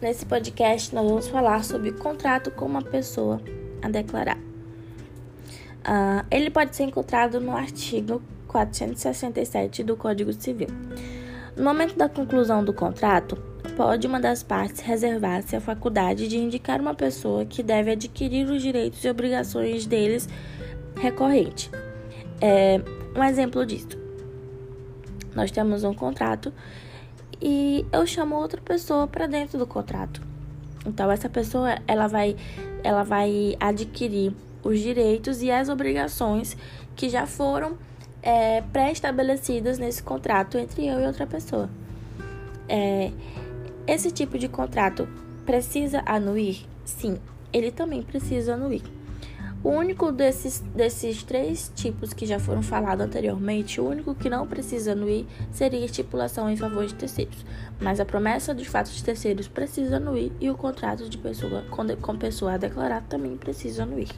Nesse podcast, nós vamos falar sobre contrato com uma pessoa a declarar. Uh, ele pode ser encontrado no artigo 467 do Código Civil. No momento da conclusão do contrato, pode uma das partes reservar-se a faculdade de indicar uma pessoa que deve adquirir os direitos e obrigações deles recorrente. É, um exemplo disso. Nós temos um contrato e eu chamo outra pessoa para dentro do contrato. Então essa pessoa ela vai ela vai adquirir os direitos e as obrigações que já foram é, pré-estabelecidas nesse contrato entre eu e outra pessoa. É, esse tipo de contrato precisa anuir? Sim, ele também precisa anuir. O único desses, desses três tipos que já foram falados anteriormente, o único que não precisa anuir seria a estipulação em favor de terceiros. Mas a promessa de fatos de terceiros precisa anuir e o contrato de pessoa com, com pessoa a declarar também precisa anuir.